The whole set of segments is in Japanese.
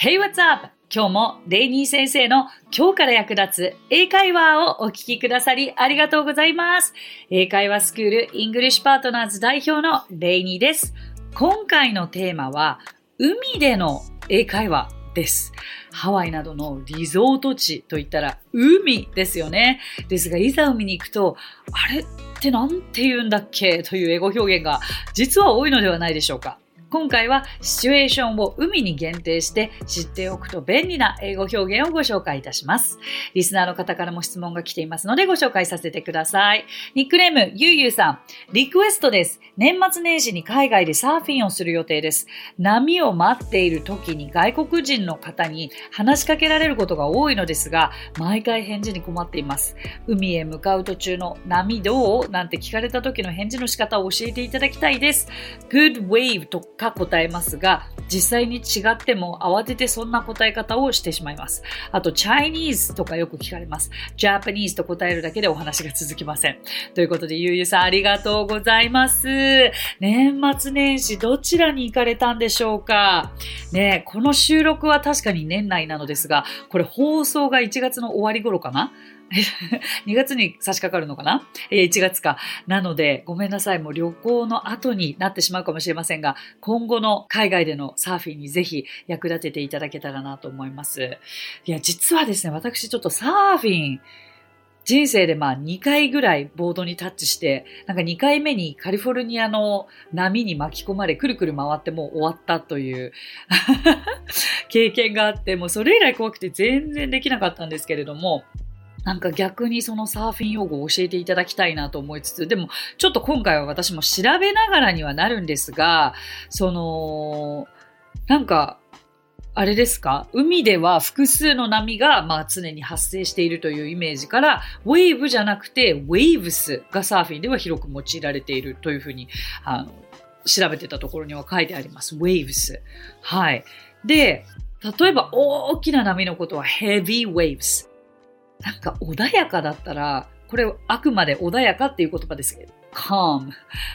Hey, what's up? 今日もレイニー先生の今日から役立つ英会話をお聞きくださりありがとうございます。英会話スクールイングリッシュパートナーズ代表のレイニーです。今回のテーマは海での英会話です。ハワイなどのリゾート地といったら海ですよね。ですが、いざ海に行くと、あれって何て言うんだっけという英語表現が実は多いのではないでしょうか。今回はシチュエーションを海に限定して知っておくと便利な英語表現をご紹介いたします。リスナーの方からも質問が来ていますのでご紹介させてください。ニックネーム、ゆうゆうさん。リクエストです。年末年始に海外でサーフィンをする予定です。波を待っている時に外国人の方に話しかけられることが多いのですが、毎回返事に困っています。海へ向かう途中の波どう？なんて聞かれた時の返事の仕方を教えていただきたいです。Good wave とか答えますが、実際に違っても慌ててそんな答え方をしてしまいます。あと、Chinese とかよく聞かれます。Japanese と答えるだけでお話が続きません。ということで、ゆうゆうさんありがとうございます。年末年始どちらに行かれたんでしょうか？ねこの収録は確かに年内なのですが、これ放送が1月の終わり頃かな？2月に差し掛かるのかな ?1 月か。なので、ごめんなさい。もう旅行の後になってしまうかもしれませんが、今後の海外でのサーフィンにぜひ役立てていただけたらなと思います。いや、実はですね、私ちょっとサーフィン、人生でまあ2回ぐらいボードにタッチして、なんか2回目にカリフォルニアの波に巻き込まれ、くるくる回ってもう終わったという 経験があって、もうそれ以来怖くて全然できなかったんですけれども、なんか逆にそのサーフィン用語を教えていただきたいなと思いつつ、でもちょっと今回は私も調べながらにはなるんですが、その、なんか、あれですか？海では複数の波が、まあ、常に発生しているというイメージから、ウェーブじゃなくて、ウェーブスがサーフィンでは広く用いられているというふうに、あの、調べてたところには書いてあります。ウェーブス。はい。で、例えば大きな波のことは heavy waves。なんか穏やかだったら、これあくまで穏やかっていう言葉ですけど、calm。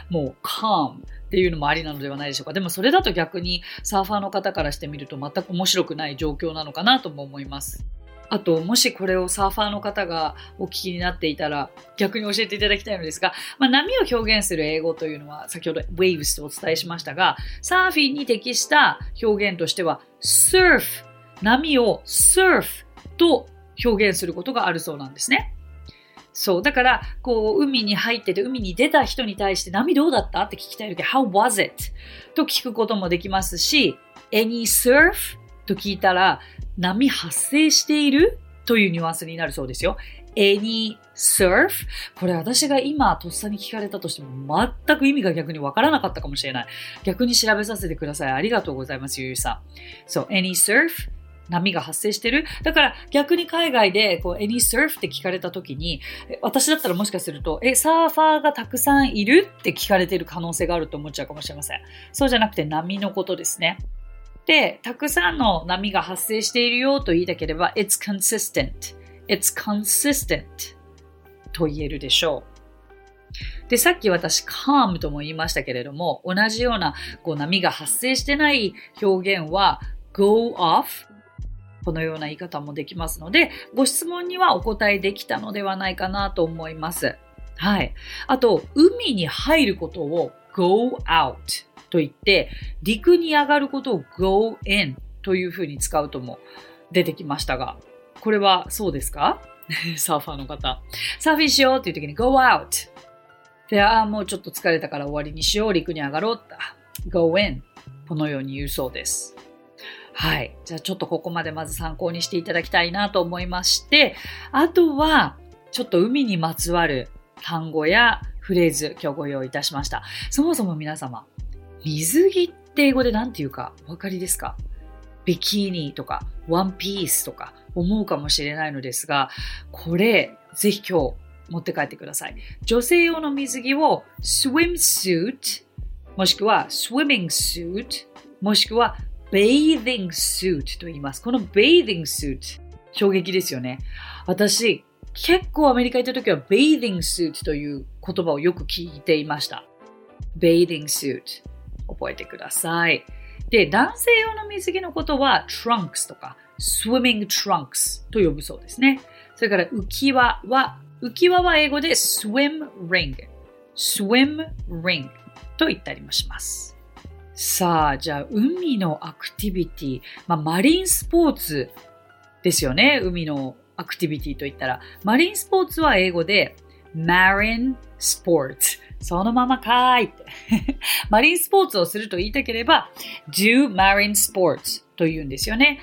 もう calm っていうのもありなのではないでしょうか。でもそれだと逆にサーファーの方からしてみると全く面白くない状況なのかなとも思います。あと、もしこれをサーファーの方がお聞きになっていたら、逆に教えていただきたいのですが、まあ、波を表現する英語というのは、先ほど waves とお伝えしましたが、サーフィンに適した表現としては、surf。波を surf と表現することがあるそうなんですね。そう。だから、こう、海に入ってて、海に出た人に対して、波どうだった？って聞きたいとき、How was it? と聞くこともできますし、Any surf? と聞いたら、波発生している？というニュアンスになるそうですよ。Any surf? これ私が今とっさに聞かれたとしても全く意味が逆にわからなかったかもしれない。逆に調べさせてください。ありがとうございます、ゆうさん。そう、any surf? 波が発生してる。だから逆に海外でこう any surf って聞かれた時に、私だったらもしかすると、え、サーファーがたくさんいる？って聞かれてる可能性があると思っちゃうかもしれません。そうじゃなくて波のことですね。で、たくさんの波が発生しているよと言いたければ、it's consistent. it's consistent と言えるでしょう。で、さっき私、calm とも言いましたけれども、同じようなこう波が発生してない表現は go off このような言い方もできますので、ご質問にはお答えできたのではないかなと思います。はい。あと、海に入ることを go out と言って、陸に上がることを go in というふうに使うとも出てきましたが、これはそうですか？サーファーの方。サーフィンしようっていう時に go out。で、ああ、もうちょっと疲れたから終わりにしよう。陸に上がろう。go in。このように言うそうです。はい。じゃあちょっとここまでまず参考にしていただきたいなと思いまして、あとは、ちょっと海にまつわる単語やフレーズ、今日ご用意いたしました。そもそも皆様、水着って英語で何て言うかお分かりですか？ビキニとかワンピースとか思うかもしれないのですが、これ、ぜひ今日持って帰ってください。女性用の水着を swimsuit もしくは swimming suit もしくは bathing suit と言います。この bathing suit 衝撃ですよね。私、結構アメリカ行った時は bathing suit という言葉をよく聞いていました。bathing suit 覚えてください。で、男性用の水着のことは trunks とか swimming trunks と呼ぶそうですね。それから浮き輪は、浮き輪は英語で swim ring、swim ring と言ったりもします。さあ、じゃあ海のアクティビティ、まあ、マリンスポーツですよね。海のアクティビティといったら。マリンスポーツは英語で marine sports。そのままかーいって。マリンスポーツをすると言いたければ do marine sports と言うんですよね。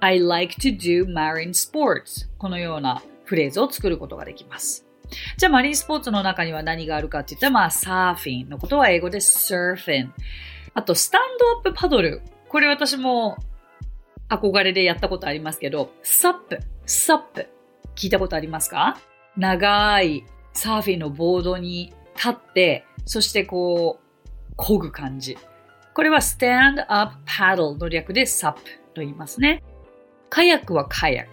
I like to do marine sports このようなフレーズを作ることができます。じゃあマリンスポーツの中には何があるかって言ったら、まあサーフィンのことは英語で surfing。あと、スタンドアップパドル。これ私も憧れでやったことありますけど、サップ、サップ。聞いたことありますか？長いサーフィンのボードに立って、そしてこう、漕ぐ感じ。これは stand up paddle の略で SUP と言いますね。カヤックはカヤック。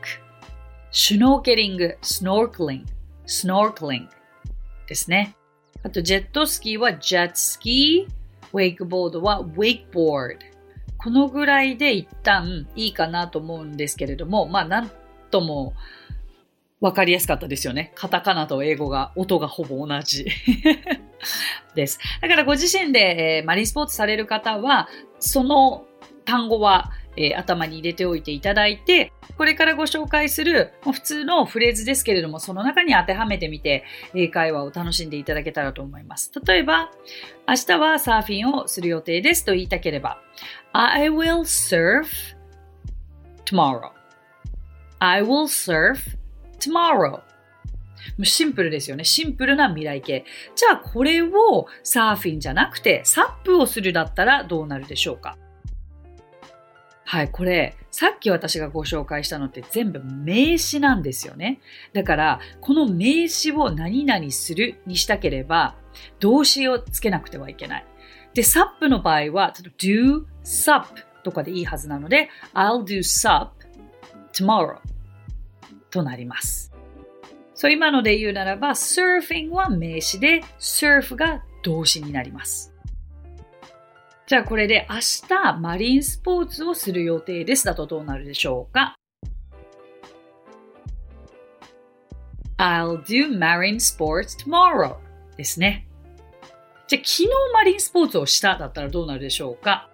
シュノーケリング、スノークリング、スノークリングですね。あと、ジェットスキーはジェットスキー、ウェイクボードはウェイクボード。このぐらいで一旦いいかなと思うんですけれども、まあ、なんとも分かりやすかったですよね。カタカナと英語が、音がほぼ同じ です。だからご自身で、えー、マリンスポーツされる方は、その単語は、えー、頭に入れておいていただいて、これからご紹介する普通のフレーズですけれども、その中に当てはめてみて、英会話を楽しんでいただけたらと思います。例えば、明日はサーフィンをする予定ですと言いたければ、I will surf tomorrow. I will surf tomorrow もシンプルですよね。シンプルな未来形。じゃあこれをサーフィンじゃなくてサップをするだったらどうなるでしょうか？はい、これ、さっき私がご紹介したのって全部名詞なんですよね。だから、この名詞を何々するにしたければ、動詞をつけなくてはいけない。で、サップの場合は、do sup とかでいいはずなので、I'll do sup tomorrow となります。そう、今ので言うならば、surfing は名詞で、surf が動詞になります。じゃあこれで明日マリンスポーツをする予定ですだとどうなるでしょうか ?I'll do marine sports tomorrow ですね。じゃあ昨日マリンスポーツをしただったらどうなるでしょうか？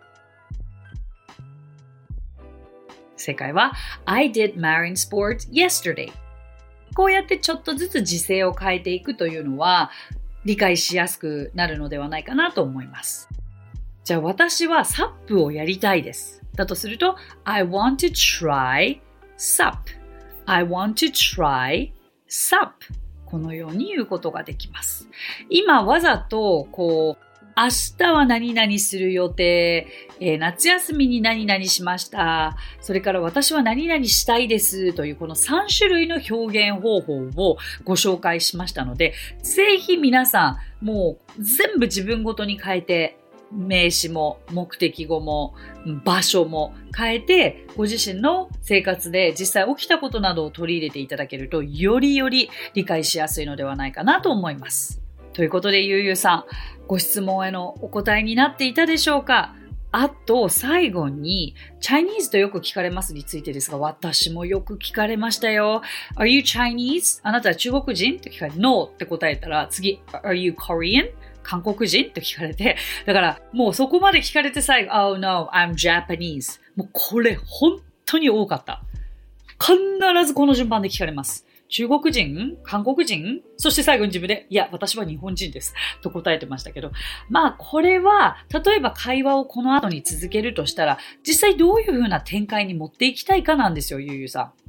正解は I did marine sports yesterday こうやってちょっとずつ時勢を変えていくというのは理解しやすくなるのではないかなと思います。じゃあ私はサップをやりたいです。だとすると I want to try SUP. I want to try SUP. このように言うことができます。今わざとこう明日は何々する予定、えー、夏休みに何々しました、それから私は何々したいです。というこの3種類の表現方法をご紹介しましたので、ぜひ皆さんもう全部自分ごとに変えて名詞も目的語も場所も変えてご自身の生活で実際起きたことなどを取り入れていただけるとよりより理解しやすいのではないかなと思います。ということでゆうゆうさんご質問へのお答えになっていたでしょうか？あと、最後に、チャイニーズとよく聞かれますについてですが、私もよく聞かれましたよ。Are you Chinese? あなたは中国人？って聞かれ、No って答えたら、次、Are you Korean? 韓国人って聞かれて、だから、もうそこまで聞かれて最後、Oh no, I'm Japanese. もうこれ、本当に多かった。必ずこの順番で聞かれます。中国人韓国人そして最後に自分で、いや、私は日本人です。と答えてましたけど。まあ、これは、例えば会話をこの後に続けるとしたら、実際どういう風な展開に持っていきたいかなんですよ、ゆうゆうさん。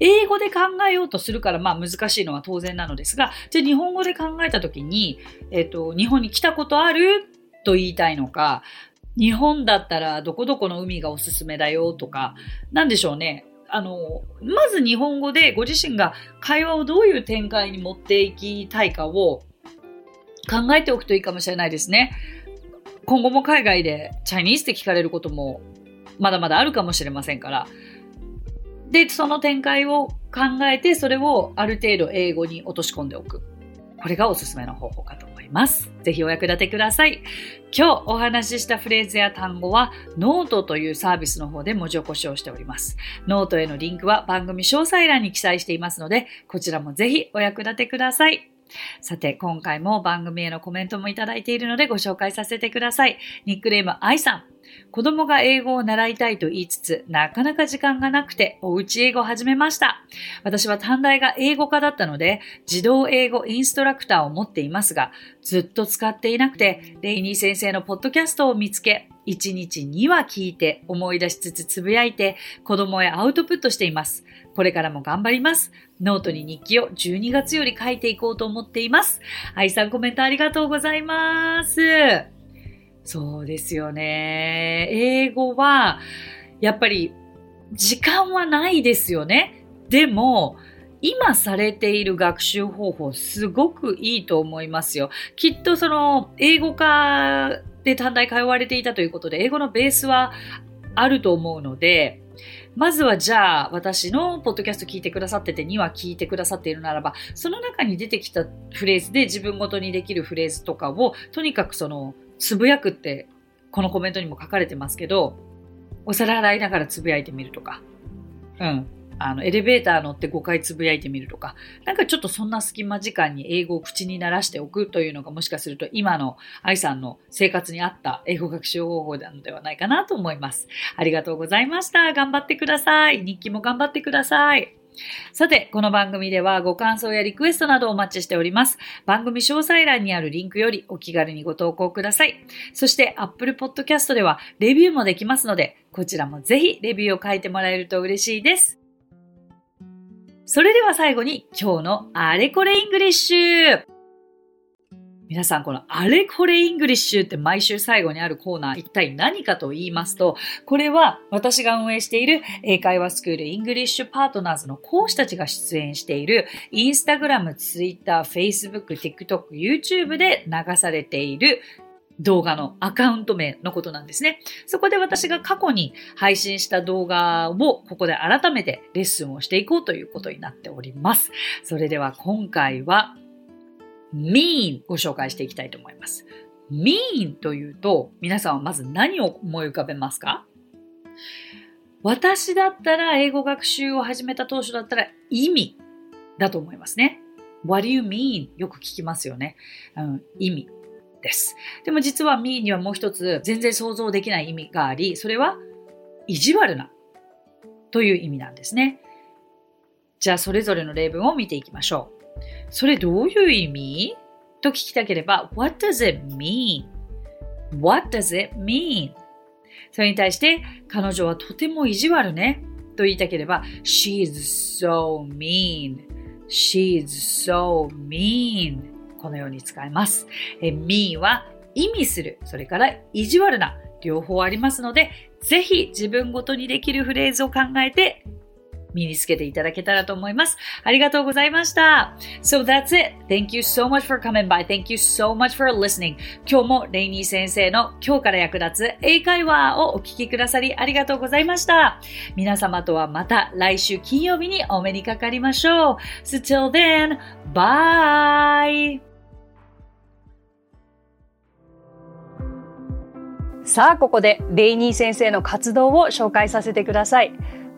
英語で考えようとするから、まあ難しいのは当然なのですが、じゃあ日本語で考えたときに、えっ、と、日本に来たことあると言いたいのか、日本だったらどこどこの海がおすすめだよとか、なんでしょうね。あの、まず日本語でご自身が会話をどういう展開に持っていきたいかを考えておくといいかもしれないですね。今後も海外でチャイニーズって聞かれることもまだまだあるかもしれませんから。で、その展開を考えて、それをある程度英語に落とし込んでおく。これがおすすめの方法かと思います。ぜひお役立てください。今日お話ししたフレーズや単語はノートというサービスの方で文字起こしをしております。ノートへのリンクは番組詳細欄に記載していますので、こちらもぜひお役立てください。さて、今回も番組へのコメントもいただいているのでご紹介させてください。ニックネーム愛さん。子供が英語を習いたいと言いつつ、なかなか時間がなくて、おうち英語を始めました。私は短大が英語科だったので、児童英語インストラクターを持っていますが、ずっと使っていなくて、レイニー先生のポッドキャストを見つけ、1日2話聞いて、思い出しつつつぶやいて、子供へアウトプットしています。これからも頑張ります。ノートに日記を12月より書いていこうと思っています。愛さんコメントありがとうございます。そうですよね。英語は、やっぱり時間はないですよね。でも、今されている学習方法すごくいいと思いますよ。きっとその英語科で短大通われていたということで英語のベースはあると思うので、まずはじゃあ私のポッドキャスト聞いてくださってて2話聞いてくださっているならば、その中に出てきたフレーズで自分ごとにできるフレーズとかをとにかくそのつぶやくって、このコメントにも書かれてますけど、お皿洗いながらつぶやいてみるとか、うん。あの、エレベーター乗って5回つぶやいてみるとか、なんかちょっとそんな隙間時間に英語を口に鳴らしておくというのがもしかすると今の愛さんの生活に合った英語学習方法なのではないかなと思います。ありがとうございました。頑張ってください。日記も頑張ってください。さて、この番組ではご感想やリクエストなどをお待ちしております。番組詳細欄にあるリンクよりお気軽にご投稿ください。そして Apple Podcast ではレビューもできますので、こちらもぜひレビューを書いてもらえると嬉しいです。それでは最後に今日のあれこれイングリッシュ皆さん、このあれこれイングリッシュって毎週最後にあるコーナー、一体何かと言いますと、これは私が運営している英会話スクールイングリッシュパートナーズの講師たちが出演しているインスタグラム、ツイッター、フェイスブック、TikTok、YouTube で流されている動画のアカウント名のことなんですね。そこで私が過去に配信した動画をここで改めてレッスンをしていこうということになっております。それでは今回は mean ご紹介していきたいと思います。mean というと、皆さんはまず何を思い浮かべますか？私だったら英語学習を始めた当初だったら意味だと思いますね。What do you mean? よく聞きますよね。うん、意味です。でも実は mean にはもう一つ全然想像できない意味があり、それは意地悪なという意味なんですね。じゃあそれぞれの例文を見ていきましょう。それどういう意味？と聞きたければ、What does it mean?What does it mean? それに対して、彼女はとても意地悪ね。と言いたければ、She's so mean.She's so mean. このように使います。え mean は意味する。それから意地悪な。両方ありますので、ぜひ自分ごとにできるフレーズを考えて身につけていただけたらと思います。ありがとうございました。So that's it. Thank you so much for coming by. Thank you so much for listening. 今日もレイニー先生の今日から役立つ英会話をお聞きくださりありがとうございました。皆様とはまた来週金曜日にお目にかかりましょう。So till then, bye! さあ、ここでレイニー先生の活動を紹介させてください。